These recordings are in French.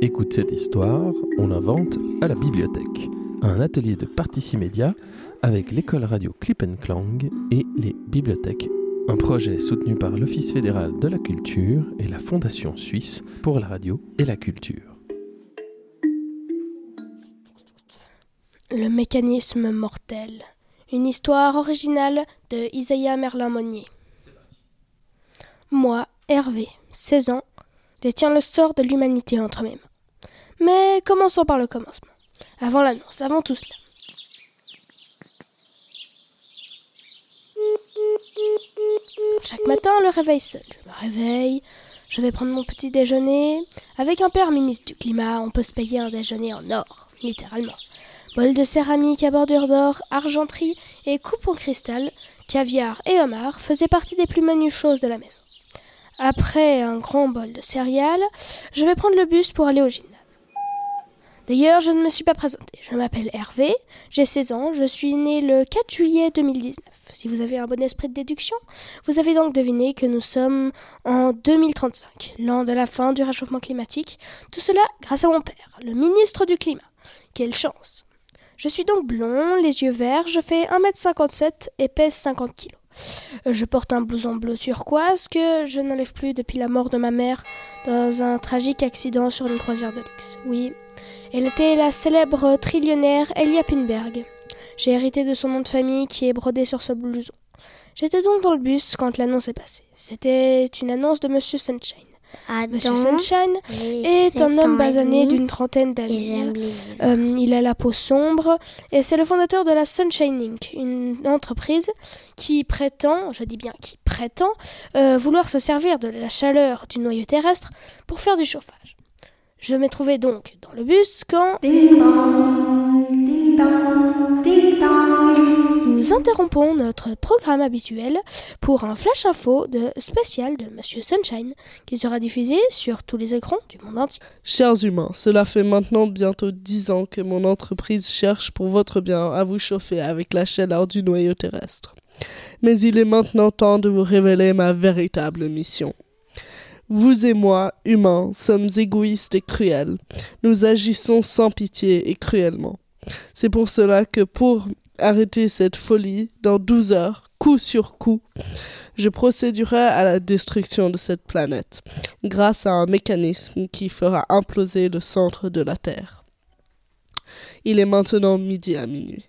Écoute cette histoire, on invente à la bibliothèque. Un atelier de Particimédia avec l'école radio Clip Clang et les bibliothèques. Un projet soutenu par l'Office fédéral de la culture et la Fondation suisse pour la radio et la culture. Le mécanisme mortel. Une histoire originale de Isaiah Merlin-Monnier. Moi, Hervé, 16 ans, détiens le sort de l'humanité entre mes mains. Mais commençons par le commencement. Avant l'annonce, avant tout cela. Chaque matin, le réveil sonne. Je me réveille, je vais prendre mon petit déjeuner. Avec un père ministre du climat, on peut se payer un déjeuner en or, littéralement. Bol de céramique à bordure d'or, argenterie et coupe en cristal, caviar et homard faisaient partie des plus menus choses de la maison. Après un grand bol de céréales, je vais prendre le bus pour aller au gymnase. D'ailleurs, je ne me suis pas présenté. Je m'appelle Hervé, j'ai 16 ans, je suis né le 4 juillet 2019. Si vous avez un bon esprit de déduction, vous avez donc deviné que nous sommes en 2035, l'an de la fin du réchauffement climatique. Tout cela grâce à mon père, le ministre du Climat. Quelle chance Je suis donc blond, les yeux verts, je fais 1m57 et pèse 50 kg. Je porte un blouson bleu turquoise que je n'enlève plus depuis la mort de ma mère dans un tragique accident sur une croisière de luxe. Oui, elle était la célèbre trillionnaire Elia Pinberg. J'ai hérité de son nom de famille qui est brodé sur ce blouson. J'étais donc dans le bus quand l'annonce est passée. C'était une annonce de Monsieur Sunshine. Monsieur Sunshine est un homme basané d'une trentaine d'années. Euh, il a la peau sombre et c'est le fondateur de la Sunshine Inc., une entreprise qui prétend, je dis bien qui prétend, euh, vouloir se servir de la chaleur du noyau terrestre pour faire du chauffage. Je me trouvais donc dans le bus quand... Nous interrompons notre programme habituel pour un flash info de spécial de Monsieur Sunshine qui sera diffusé sur tous les écrans du monde entier. Chers humains, cela fait maintenant bientôt dix ans que mon entreprise cherche pour votre bien à vous chauffer avec la chaleur du noyau terrestre. Mais il est maintenant temps de vous révéler ma véritable mission. Vous et moi, humains, sommes égoïstes et cruels. Nous agissons sans pitié et cruellement. C'est pour cela que pour arrêter cette folie, dans douze heures, coup sur coup, je procéderai à la destruction de cette planète, grâce à un mécanisme qui fera imploser le centre de la Terre. Il est maintenant midi à minuit.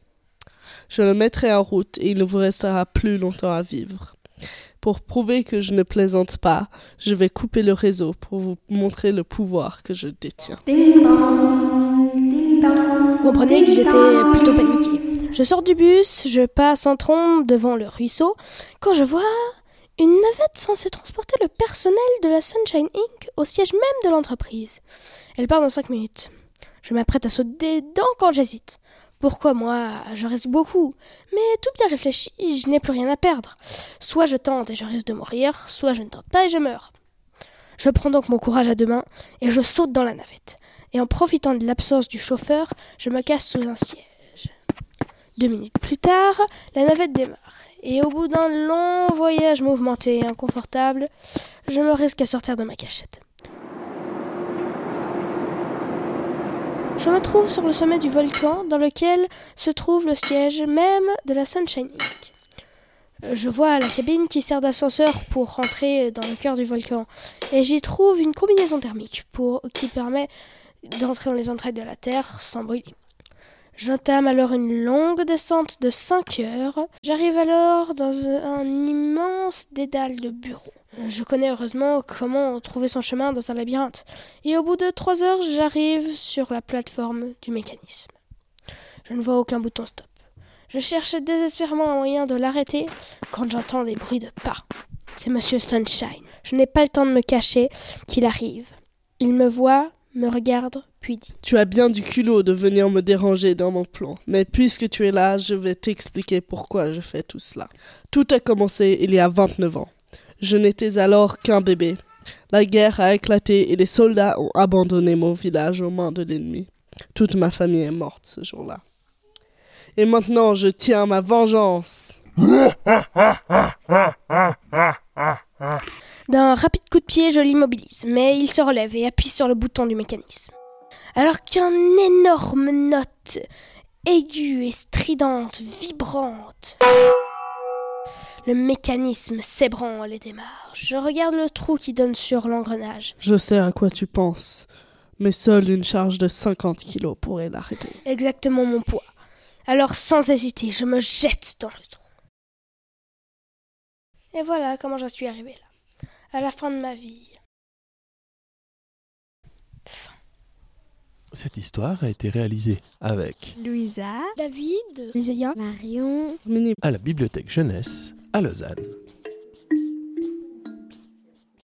Je le mettrai en route et il ne vous restera plus longtemps à vivre. Pour prouver que je ne plaisante pas, je vais couper le réseau pour vous montrer le pouvoir que je détiens. Vous comprenez que j'étais plutôt paniquée. Je sors du bus, je passe en trombe devant le ruisseau, quand je vois une navette censée transporter le personnel de la Sunshine Inc. au siège même de l'entreprise. Elle part dans cinq minutes. Je m'apprête à sauter dedans quand j'hésite. Pourquoi moi? Je risque beaucoup. Mais tout bien réfléchi, je n'ai plus rien à perdre. Soit je tente et je risque de mourir, soit je ne tente pas et je meurs. Je prends donc mon courage à deux mains et je saute dans la navette. Et en profitant de l'absence du chauffeur, je me casse sous un siège. Deux minutes plus tard, la navette démarre. Et au bout d'un long voyage mouvementé et inconfortable, je me risque à sortir de ma cachette. Je me trouve sur le sommet du volcan dans lequel se trouve le siège même de la Sunshine Inc. Je vois la cabine qui sert d'ascenseur pour rentrer dans le cœur du volcan et j'y trouve une combinaison thermique qui permet d'entrer dans les entrailles de la Terre sans brûler. J'entame alors une longue descente de 5 heures. J'arrive alors dans un immense dédale de bureaux. Je connais heureusement comment trouver son chemin dans un labyrinthe. Et au bout de trois heures, j'arrive sur la plateforme du mécanisme. Je ne vois aucun bouton stop. Je cherche désespérément un moyen de l'arrêter quand j'entends des bruits de pas. C'est Monsieur Sunshine. Je n'ai pas le temps de me cacher qu'il arrive. Il me voit, me regarde, puis dit Tu as bien du culot de venir me déranger dans mon plan, mais puisque tu es là, je vais t'expliquer pourquoi je fais tout cela. Tout a commencé il y a 29 ans. Je n'étais alors qu'un bébé. La guerre a éclaté et les soldats ont abandonné mon village aux mains de l'ennemi. Toute ma famille est morte ce jour-là. Et maintenant, je tiens ma vengeance. D'un rapide coup de pied, je l'immobilise, mais il se relève et appuie sur le bouton du mécanisme. Alors qu'une énorme note aiguë et stridente, vibrante. Le mécanisme s'ébranle et démarre. Je regarde le trou qui donne sur l'engrenage. Je sais à quoi tu penses, mais seule une charge de 50 kilos pourrait l'arrêter. Exactement mon poids. Alors sans hésiter, je me jette dans le trou. Et voilà comment j'en suis arrivée là. À la fin de ma vie. Fin. Cette histoire a été réalisée avec Louisa, David, Marion, Mini à la Bibliothèque Jeunesse à Lausanne.